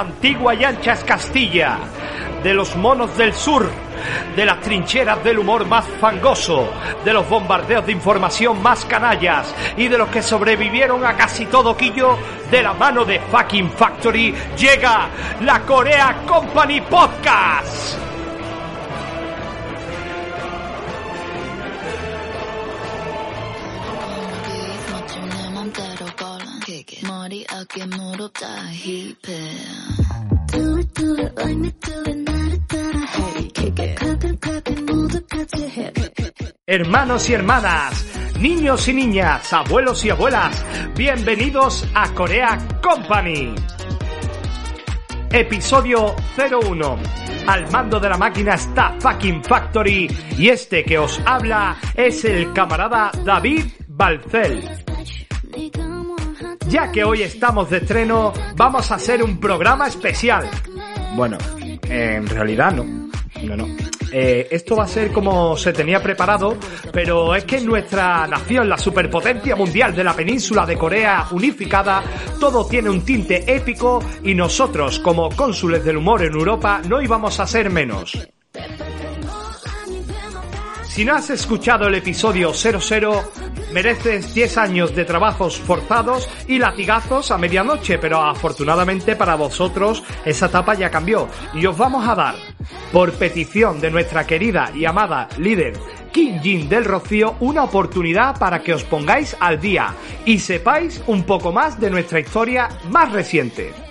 antigua y ancha Castilla, de los monos del sur, de las trincheras del humor más fangoso, de los bombardeos de información más canallas y de los que sobrevivieron a casi todo quillo, de la mano de Fucking Factory, llega la Corea Company Podcast. 머리 어깨 무릎 다 힙해 Do it do it like me do it 나를 따라 해 Kick it clap it clap it 모두 같이 해 Hermanos y hermanas, niños y niñas, abuelos y abuelas, bienvenidos a Corea Company. Episodio 01. Al mando de la máquina está Fucking Factory y este que os habla es el camarada David Balcel. ya que hoy estamos de estreno, vamos a hacer un programa especial. Bueno, en realidad no. No, no. Eh, esto va a ser como se tenía preparado, pero es que en nuestra nación, la superpotencia mundial de la península de Corea unificada, todo tiene un tinte épico y nosotros, como cónsules del humor en Europa, no íbamos a ser menos. Si no has escuchado el episodio 00, mereces 10 años de trabajos forzados y latigazos a medianoche, pero afortunadamente para vosotros esa etapa ya cambió y os vamos a dar, por petición de nuestra querida y amada líder Kim Jin del Rocío, una oportunidad para que os pongáis al día y sepáis un poco más de nuestra historia más reciente.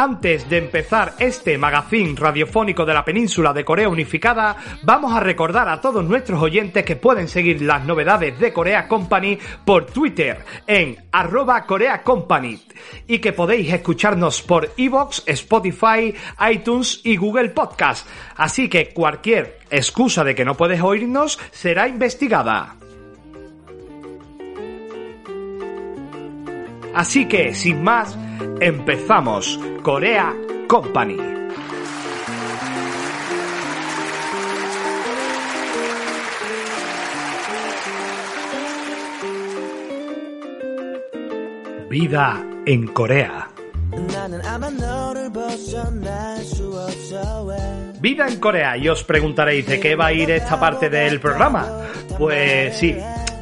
Antes de empezar este magazine radiofónico de la península de Corea Unificada, vamos a recordar a todos nuestros oyentes que pueden seguir las novedades de Corea Company por Twitter en arroba Corea Company y que podéis escucharnos por iVoox, Spotify, iTunes y Google Podcast. Así que cualquier excusa de que no puedes oírnos será investigada. Así que, sin más, Empezamos Corea Company. Vida en Corea. Vida en Corea, y os preguntaréis de qué va a ir esta parte del programa. Pues sí,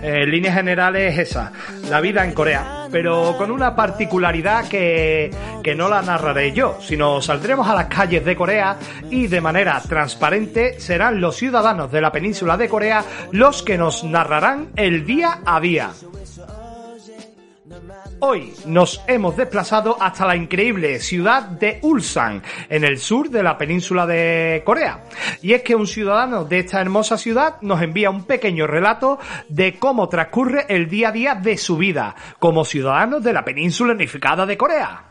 en líneas generales es esa, la vida en Corea. Pero con una particularidad que, que no la narraré yo, sino saldremos a las calles de Corea y de manera transparente serán los ciudadanos de la península de Corea los que nos narrarán el día a día. Hoy nos hemos desplazado hasta la increíble ciudad de Ulsan, en el sur de la península de Corea. Y es que un ciudadano de esta hermosa ciudad nos envía un pequeño relato de cómo transcurre el día a día de su vida como ciudadanos de la península unificada de Corea.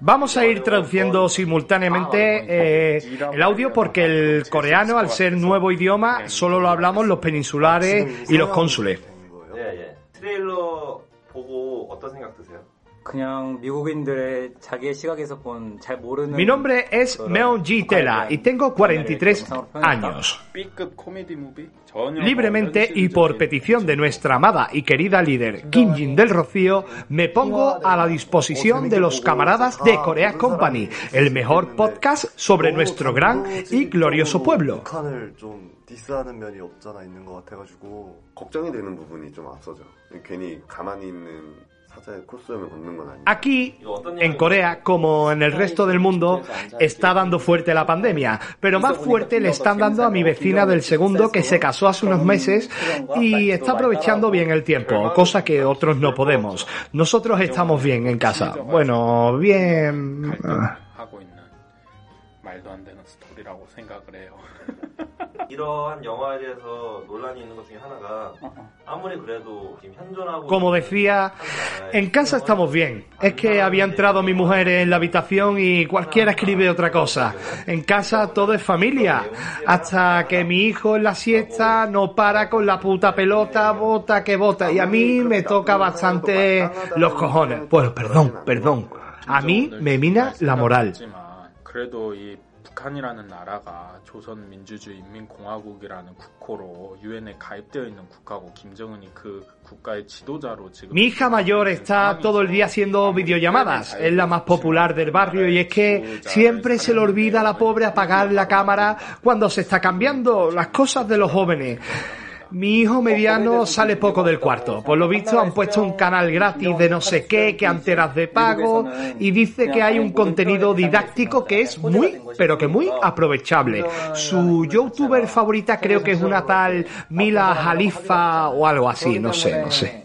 Vamos a ir traduciendo simultáneamente ah, eh, el audio porque el coreano, al ser nuevo idioma, solo lo hablamos los peninsulares y los cónsules. 트레일러 보고 어떤 생각 드세요? 그냥 미국인들의 자기의 시각에서 본 잘 모르는 Mi nombre es Meon Ji Tela y tengo 43 años. B급 코미디 무비? 전혀 Libremente y por petición de nuestra amada y querida líder Kim Jin del Rocío, me pongo a la disposición de los camaradas de Corea Company, el mejor podcast sobre nuestro gran y glorioso pueblo. 북한을 좀 디스하는 면이 없잖아 있는 것 같아가지고 걱정이 되는 부분이 좀 앞서죠. 괜히 가만히 있는 Aquí, en Corea, como en el resto del mundo, está dando fuerte la pandemia, pero más fuerte le están dando a mi vecina del segundo que se casó hace unos meses y está aprovechando bien el tiempo, cosa que otros no podemos. Nosotros estamos bien en casa. Bueno, bien... ah. 하고 있는 말도 안 되는 스토리라고 생각을 해요. 이러한 영화에 대해서 논란이 있는 것 중에 하나가 아무리 그래도 지금 현존하고 Como decía, en casa estamos bien. Es que había entrado mi mujer en la habitación y cualquiera escribe otra cosa. En casa todo es familia. Hasta que mi hijo en la siesta no para con la puta pelota, bota que bota. Y a mí me toca bastante los cojones. Pues perdón, perdón. A mí me mina la moral. 있지만 그래도 이 북한이라는 나라가 조선민주주의인민공화국이라는 국호로 유엔에 가입되어 있는 국가고 김정은이 그 국가의 지도자로 지금 Mi hija mayor está todo el día haciendo videollamadas. Es la más popular del barrio y es que siempre se le olvida a la pobre apagar la cámara cuando se está cambiando las cosas de los jóvenes. Mi hijo mediano sale poco del cuarto. Por lo visto han puesto un canal gratis de no sé qué, que antes eras de pago, y dice que hay un contenido didáctico que es muy, pero que muy aprovechable. Su youtuber favorita creo que es una tal Mila Jalifa o algo así, no sé, no sé.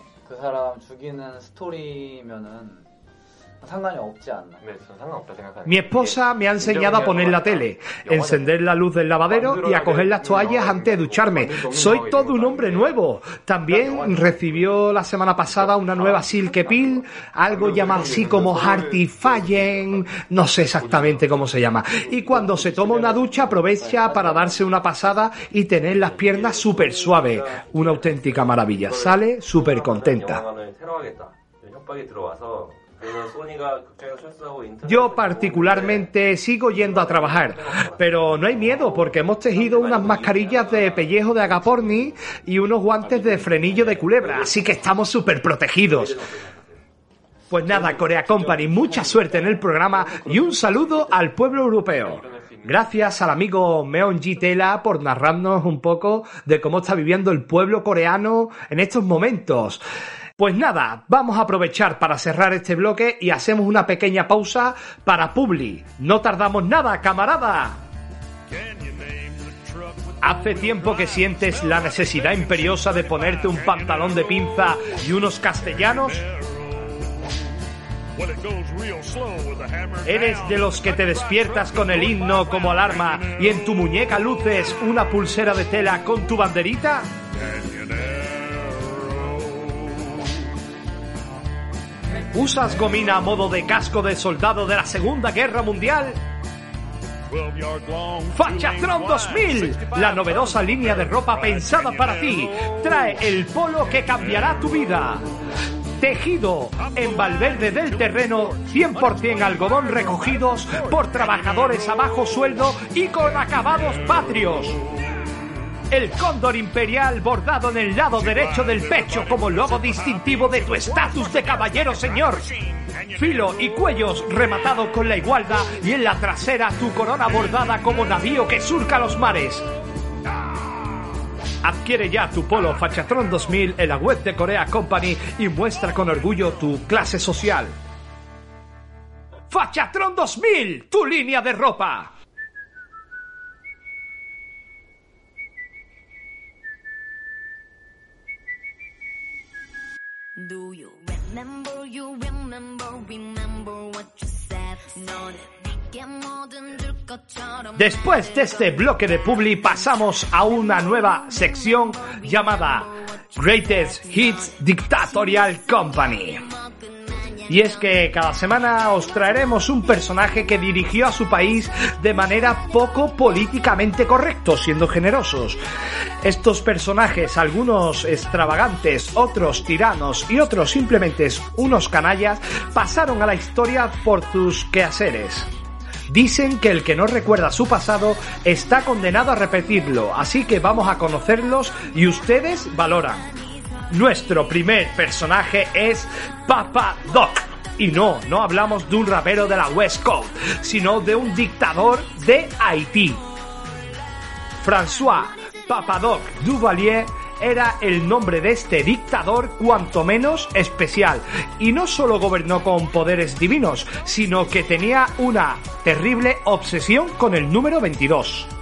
상관이 없지 않나. 네, 저는 상관없다 생각하는 Mi esposa me ha enseñado a poner la tele, encender la luz del lavadero y a coger las toallas antes de ducharme. Soy todo un hombre nuevo. También recibió la semana pasada una nueva Silke Pill, algo llamado así como Hearty Fallen, no sé exactamente cómo se llama. Y cuando se toma una ducha aprovecha para darse una pasada y tener las piernas súper suaves. Una auténtica maravilla. Sale súper contenta. Yo particularmente sigo yendo a trabajar, pero no hay miedo porque hemos tejido unas mascarillas de pellejo de agaporni y unos guantes de frenillo de culebra, así que estamos súper protegidos. Pues nada, Corea Company, mucha suerte en el programa y un saludo al pueblo europeo. Gracias al amigo Meonji Tela por narrarnos un poco de cómo está viviendo el pueblo coreano en estos momentos. Pues nada, vamos a aprovechar para cerrar este bloque y hacemos una pequeña pausa para Publi. No tardamos nada, camarada. ¿Hace tiempo que sientes la necesidad imperiosa de ponerte un pantalón de pinza y unos castellanos? ¿Eres de los que te despiertas con el himno como alarma y en tu muñeca luces una pulsera de tela con tu banderita? ¿Usas gomina a modo de casco de soldado de la Segunda Guerra Mundial? Fachatron 2000, la novedosa línea de ropa pensada para ti, trae el polo que cambiará tu vida. Tejido en Valverde del Terreno, 100% algodón recogidos por trabajadores a bajo sueldo y con acabados patrios. El cóndor imperial bordado en el lado derecho del pecho como logo distintivo de tu estatus de caballero señor. Filo y cuellos rematados con la igualda y en la trasera tu corona bordada como navío que surca los mares. Adquiere ya tu polo Fachatron 2000 en la web de Corea Company y muestra con orgullo tu clase social. Fachatron 2000, tu línea de ropa. Después de este bloque de Publi pasamos a una nueva sección llamada Greatest Hits Dictatorial Company. Y es que cada semana os traeremos un personaje que dirigió a su país de manera poco políticamente correcto, siendo generosos. Estos personajes, algunos extravagantes, otros tiranos y otros simplemente unos canallas, pasaron a la historia por sus quehaceres. Dicen que el que no recuerda su pasado está condenado a repetirlo, así que vamos a conocerlos y ustedes valoran. Nuestro primer personaje es Papa Doc. Y no, no hablamos de un rapero de la West Coast, sino de un dictador de Haití. François Papadoc Duvalier era el nombre de este dictador cuanto menos especial. Y no solo gobernó con poderes divinos, sino que tenía una terrible obsesión con el número 22.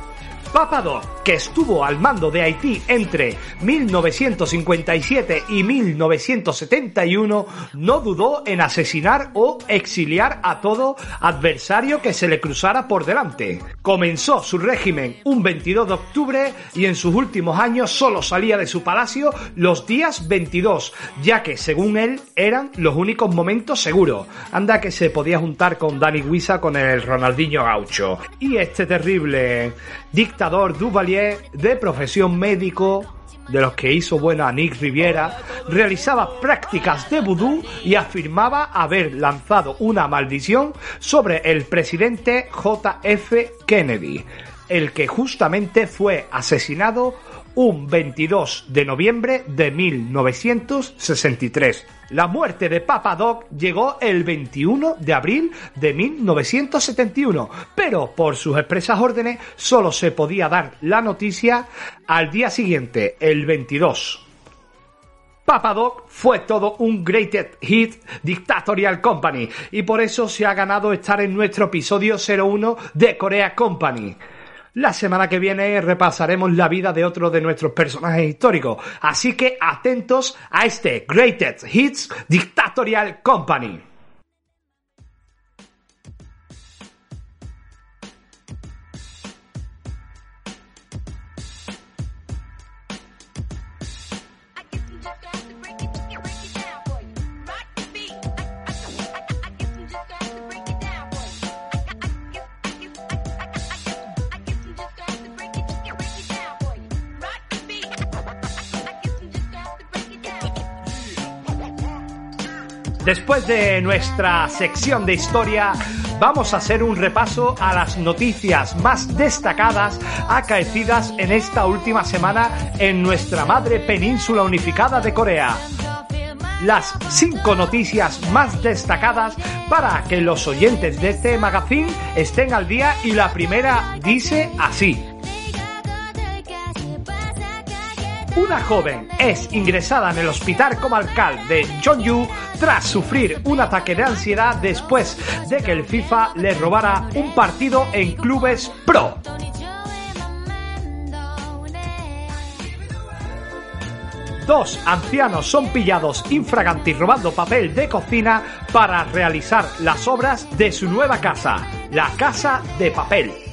Papadoc, que estuvo al mando de Haití entre 1957 y 1971, no dudó en asesinar o exiliar a todo adversario que se le cruzara por delante. Comenzó su régimen un 22 de octubre y en sus últimos años solo salía de su palacio los días 22, ya que según él eran los únicos momentos seguros. Anda que se podía juntar con Dani Guisa con el Ronaldinho Gaucho. Y este terrible dictador Duvalier, de profesión médico, de los que hizo bueno a Nick Riviera, realizaba prácticas de vudú y afirmaba haber lanzado una maldición sobre el presidente JF Kennedy, el que justamente fue asesinado un 22 de noviembre de 1963. La muerte de Papa Doc llegó el 21 de abril de 1971, pero por sus expresas órdenes solo se podía dar la noticia al día siguiente, el 22. Papa Doc fue todo un greatest hit Dictatorial Company y por eso se ha ganado estar en nuestro episodio 01 de Corea Company. La semana que viene repasaremos la vida de otro de nuestros personajes históricos, así que atentos a este Greatest Hits Dictatorial Company. Después de nuestra sección de historia, vamos a hacer un repaso a las noticias más destacadas acaecidas en esta última semana en nuestra madre península unificada de Corea. Las cinco noticias más destacadas para que los oyentes de este magazine estén al día y la primera dice así. Una joven es ingresada en el hospital comarcal de Chonju tras sufrir un ataque de ansiedad después de que el FIFA le robara un partido en clubes pro. Dos ancianos son pillados infraganti robando papel de cocina para realizar las obras de su nueva casa, la Casa de Papel.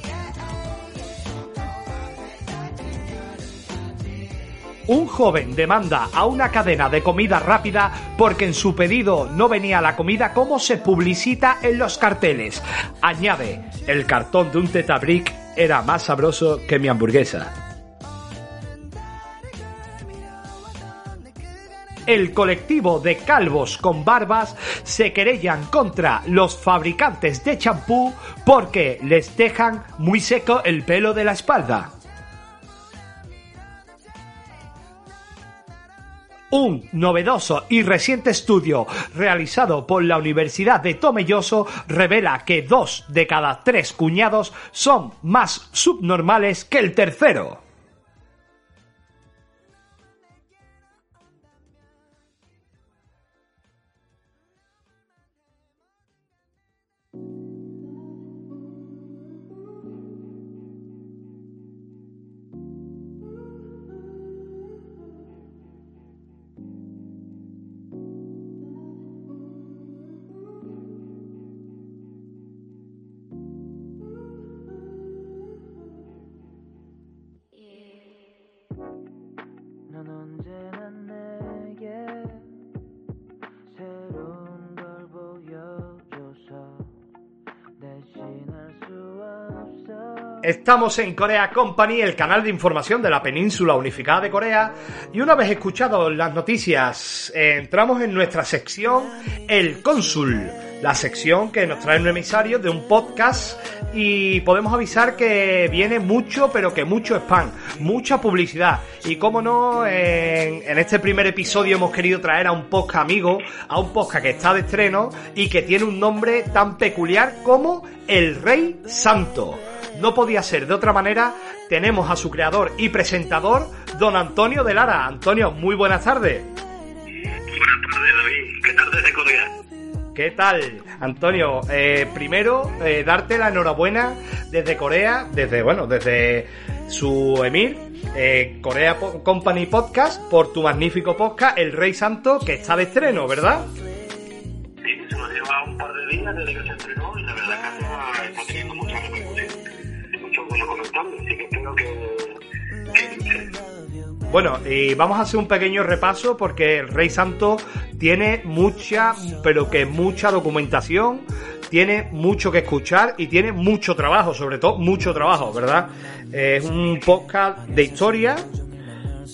Un joven demanda a una cadena de comida rápida porque en su pedido no venía la comida como se publicita en los carteles. Añade, el cartón de un tetabric era más sabroso que mi hamburguesa. el colectivo de calvos con barbas se querellan contra los fabricantes de champú porque les dejan muy seco el pelo de la espalda. Un novedoso y reciente estudio realizado por la Universidad de Tomelloso revela que dos de cada tres cuñados son más subnormales que el tercero. Estamos en Corea Company, el canal de información de la península unificada de Corea, y una vez escuchado las noticias, entramos en nuestra sección El Cónsul, la sección que nos trae un emisario de un podcast y podemos avisar que viene mucho, pero que mucho spam, mucha publicidad. Y como no, en, en este primer episodio hemos querido traer a un podcast amigo, a un podcast que está de estreno y que tiene un nombre tan peculiar como El Rey Santo. No podía ser de otra manera, tenemos a su creador y presentador, don Antonio de Lara. Antonio, muy buenas tardes. Buenas tardes, David. ¿Qué tal desde Corea? ¿Qué tal, Antonio? Eh, primero, eh, darte la enhorabuena desde Corea, desde, bueno, desde su emir, eh, Corea Po- Company Podcast, por tu magnífico podcast, El Rey Santo, que está de estreno, ¿verdad? Sí, se nos lleva un par de días desde que se estrenó espero que, que Bueno, y vamos a hacer un pequeño repaso porque el Rey Santo tiene mucha, pero que mucha documentación, tiene mucho que escuchar y tiene mucho trabajo, sobre todo mucho trabajo, ¿verdad? Es un podcast de historia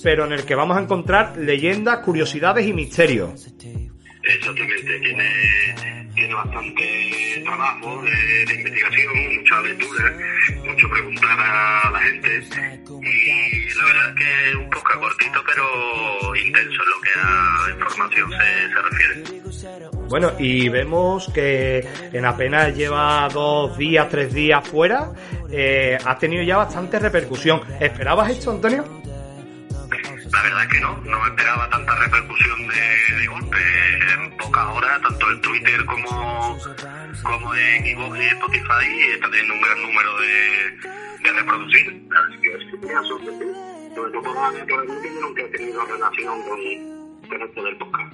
pero en el que vamos a encontrar leyendas, curiosidades y misterios. Exactamente, tiene, tiene bastante trabajo de, investigación, mucha lectura, mucho preguntar a la gente. Y la verdad es que es un poco cortito, pero intenso en lo que a información se, se refiere. Bueno, y vemos que en apenas lleva dos días, tres días fuera, eh, ha tenido ya bastante repercusión. ¿Esperabas esto, Antonio? La verdad es que no, no esperaba tanta repercusión de, de golpe. En pocas horas, tanto en Twitter como, como en Ivox y Spotify, está teniendo un gran número de, de reproducciones. Así que me ha sorprendido. Sobre todo por el último, nunca he tenido relación con, con esto del podcast.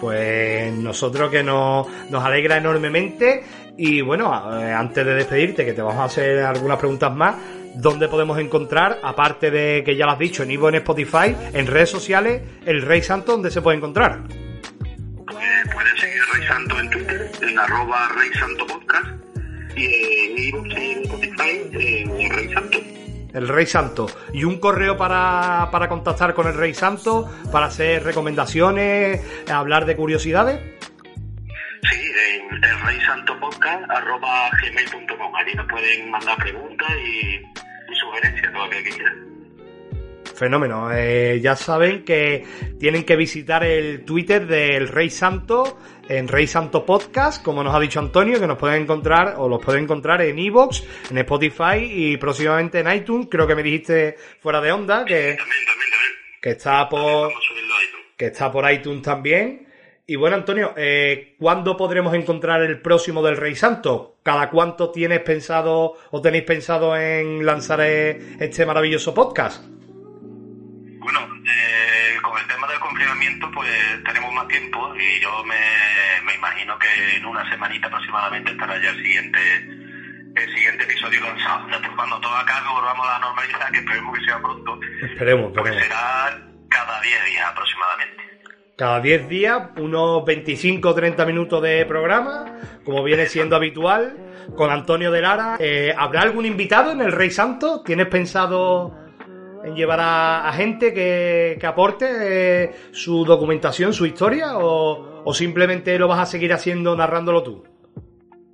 Pues nosotros que nos, nos alegra enormemente y bueno, eh, antes de despedirte, que te vamos a hacer algunas preguntas más, ¿dónde podemos encontrar, aparte de que ya lo has dicho, en Ivo, en Spotify, en redes sociales, el Rey Santo, ¿dónde se puede encontrar? Pues pueden seguir Rey Santo en Twitter, en arroba Rey Santo Podcast, y en iVoox y en Spotify, en Rey Santo. El Rey Santo. ¿Y un correo para, para contactar con el Rey Santo, para hacer recomendaciones, hablar de curiosidades? Sí, en el Rey Santo arroba gmail.com. Allí nos pueden mandar preguntas y, y sugerencias, todo lo que quieran. Fenómeno. Eh, ya saben que tienen que visitar el Twitter del Rey Santo en Rey Santo Podcast, como nos ha dicho Antonio, que nos pueden encontrar o los pueden encontrar en Evox, en Spotify y próximamente en iTunes. Creo que me dijiste fuera de onda que, También, también, también. que está por que está por iTunes también. Y bueno, Antonio, eh, ¿cuándo podremos encontrar el próximo del Rey Santo? ¿Cada cuánto tienes pensado o tenéis pensado en lanzar eh, este maravilloso podcast? Bueno, eh, con el tema del confinamiento, pues tenemos más tiempo y yo me, me imagino que en una semanita aproximadamente estará ya el siguiente el siguiente episodio lanzado. Después, cuando todo acabe, volvamos a la normalidad, que esperemos que sea pronto, Esperemos, pues esperemos. será cada 10 días. Cada 10 días, unos 25 o 30 minutos de programa, como viene siendo habitual, con Antonio de Lara. Eh, ¿Habrá algún invitado en el Rey Santo? ¿Tienes pensado en llevar a, gente que, aporte eh, su documentación, su historia? O, ¿O simplemente lo vas a seguir haciendo narrándolo tú?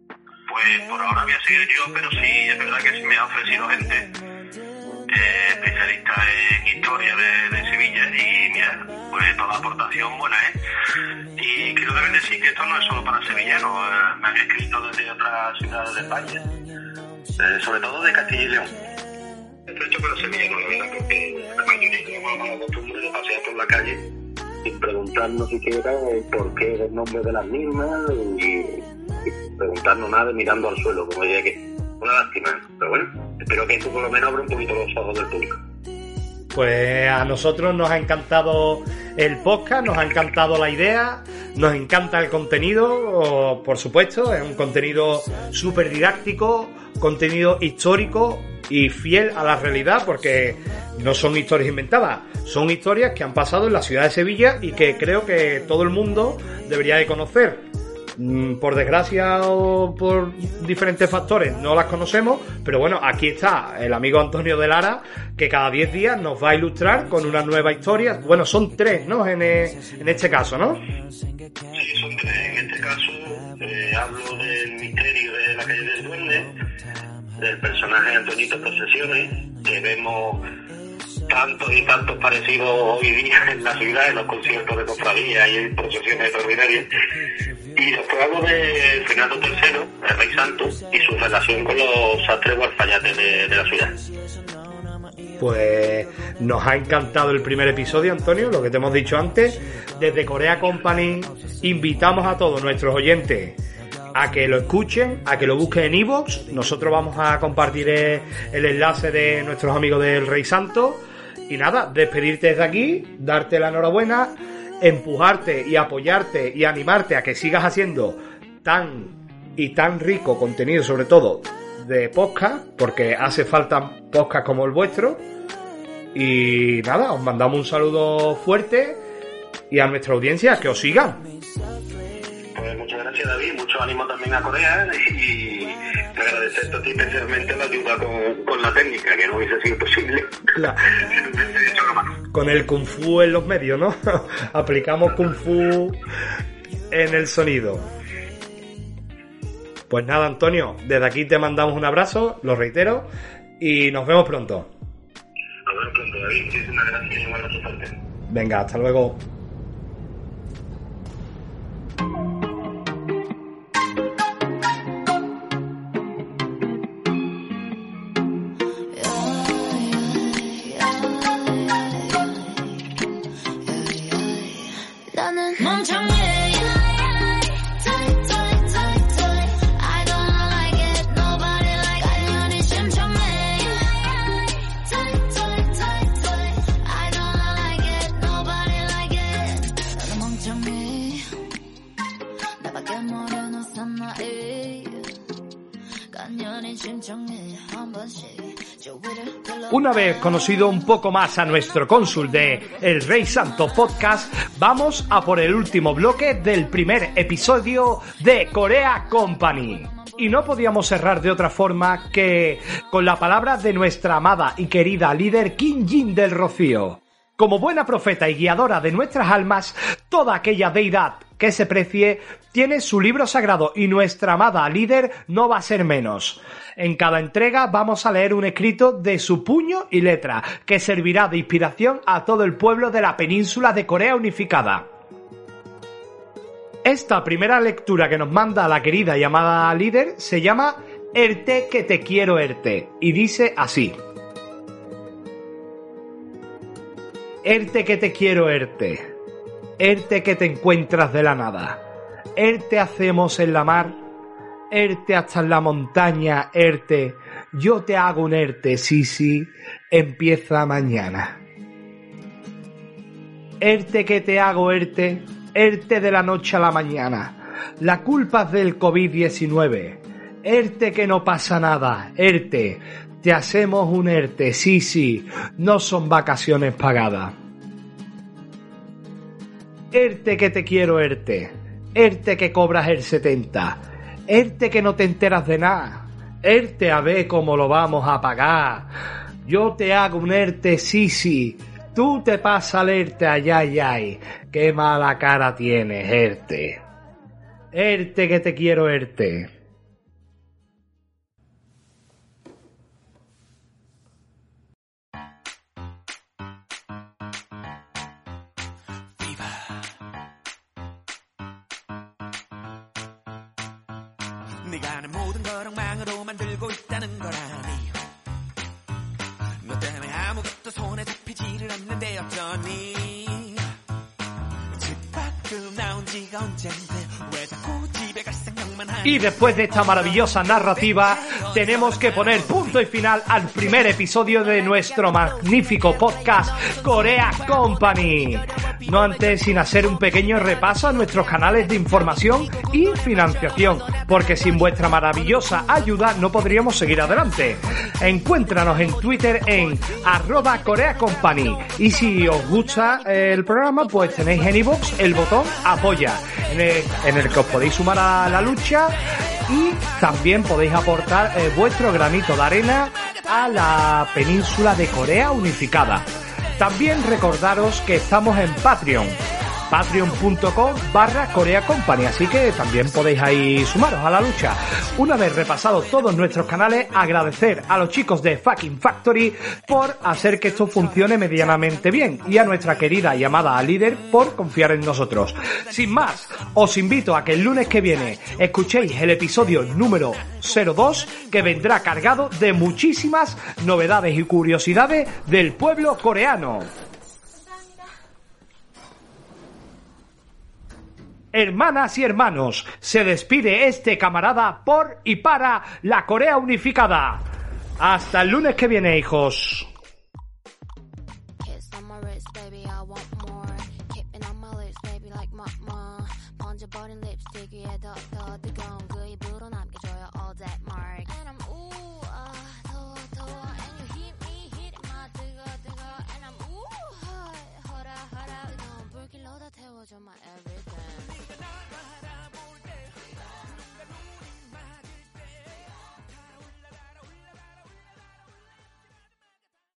Pues por ahora voy a seguir yo, pero sí, es verdad que me ha ofrecido gente eh, especialista en historia de, Sevilla y mira, pues toda aportación buena, ¿eh? Y quiero también decir que esto no es solo para sevillanos, eh, me han escrito desde otras ciudades de España, eh, sobre todo de Castilla y León. Esto hecho para sevillanos, la verdad, porque la mayoría tenemos la costumbre de pasear por la calle sin preguntarnos siquiera eh, por qué es el nombre de las mismas y, y preguntarnos nada mirando al suelo, como diría que una lástima. Pero bueno, espero que esto por lo menos abra un poquito los ojos del público. Pues a nosotros nos ha encantado el podcast, nos ha encantado la idea, nos encanta el contenido, por supuesto, es un contenido súper didáctico, contenido histórico y fiel a la realidad, porque no son historias inventadas, son historias que han pasado en la ciudad de Sevilla y que creo que todo el mundo debería de conocer. Mm, Por desgracia o por diferentes factores no las conocemos, pero bueno, aquí está el amigo Antonio de Lara, que cada 10 días nos va a ilustrar con una nueva historia. Bueno, son tres, ¿no? En, eh, en este caso, ¿no? Sí, son tres. En este caso eh, hablo del misterio de la calle del Duende, del personaje Antonito Procesiones, que vemos tantos y tantos parecidos hoy día en la ciudad, en los conciertos de cofradía y en procesiones extraordinarias. Y después hablo de Fernando III, el Rey Santo, y su relación con los sastres o alfayates de, de la ciudad. Pues nos ha encantado el primer episodio, Antonio, lo que te hemos dicho antes. Desde Corea Company invitamos a todos nuestros oyentes a que lo escuchen, a que lo busquen en iVoox. Nosotros vamos a compartir el enlace de nuestros amigos del Rey Santo. Y nada, despedirte desde aquí, darte la enhorabuena, empujarte y apoyarte y animarte a que sigas haciendo tan y tan rico contenido, sobre todo de podcast, porque hace falta podcast como el vuestro. Y nada, os mandamos un saludo fuerte y a nuestra audiencia que os sigan. Pues muchas gracias David, mucho ánimo también a Corea y agradecerte a ti especialmente la ayuda con, con la técnica, que no hubiese sido posible. Con el kung fu en los medios, ¿no? Aplicamos kung fu en el sonido. Pues nada, Antonio, desde aquí te mandamos un abrazo, lo reitero, y nos vemos pronto. A ver pronto, David. Muchísimas gracias y un abrazo fuerte. Venga, hasta luego. Conocido un poco más a nuestro cónsul de El Rey Santo Podcast, vamos a por el último bloque del primer episodio de Corea Company. Y no podíamos cerrar de otra forma que con la palabra de nuestra amada y querida líder Kim Jin del Rocío. Como buena profeta y guiadora de nuestras almas, toda aquella deidad que se precie tiene su libro sagrado y nuestra amada líder no va a ser menos. En cada entrega vamos a leer un escrito de su puño y letra que servirá de inspiración a todo el pueblo de la península de Corea unificada. Esta primera lectura que nos manda la querida y amada líder se llama Erte que te quiero Erte y dice así. Erte que te quiero Erte. Erte que te encuentras de la nada. Erte hacemos en la mar. Erte hasta en la montaña. Erte. Yo te hago un Erte, sí, sí. Empieza mañana. Erte que te hago Erte. Erte de la noche a la mañana. La culpa es del COVID-19. Erte que no pasa nada. Erte. Te hacemos un ERTE, sí, sí. No son vacaciones pagadas. ERTE que te quiero, ERTE. ERTE que cobras el 70. ERTE que no te enteras de nada. ERTE a ver cómo lo vamos a pagar. Yo te hago un ERTE, sí, sí. Tú te pasas al ERTE, ay, ay, ay. Qué mala cara tienes, ERTE. ERTE que te quiero, ERTE. 어쩌니 집 밖으로 나온 지가 언젠데 Y después de esta maravillosa narrativa, tenemos que poner punto y final al primer episodio de nuestro magnífico podcast Corea Company. No antes sin hacer un pequeño repaso a nuestros canales de información y financiación, porque sin vuestra maravillosa ayuda no podríamos seguir adelante. Encuéntranos en Twitter en arroba Corea Company. Y si os gusta el programa, pues tenéis en iVoox e el botón apoya en el, que os podéis sumar a la lucha y también podéis aportar eh, vuestro granito de arena a la península de Corea unificada. También recordaros que estamos en Patreon, patreon.com barra Corea Company, así que también podéis ahí sumaros a la lucha. Una vez repasado todos nuestros canales, agradecer a los chicos de Fucking Factory por hacer que esto funcione medianamente bien y a nuestra querida y amada líder por confiar en nosotros. Sin más, os invito a que el lunes que viene escuchéis el episodio número 02 que vendrá cargado de muchísimas novedades y curiosidades del pueblo coreano. hermanas y hermanos, se despide este camarada por y para la Corea unificada. Hasta el lunes que viene, hijos. my.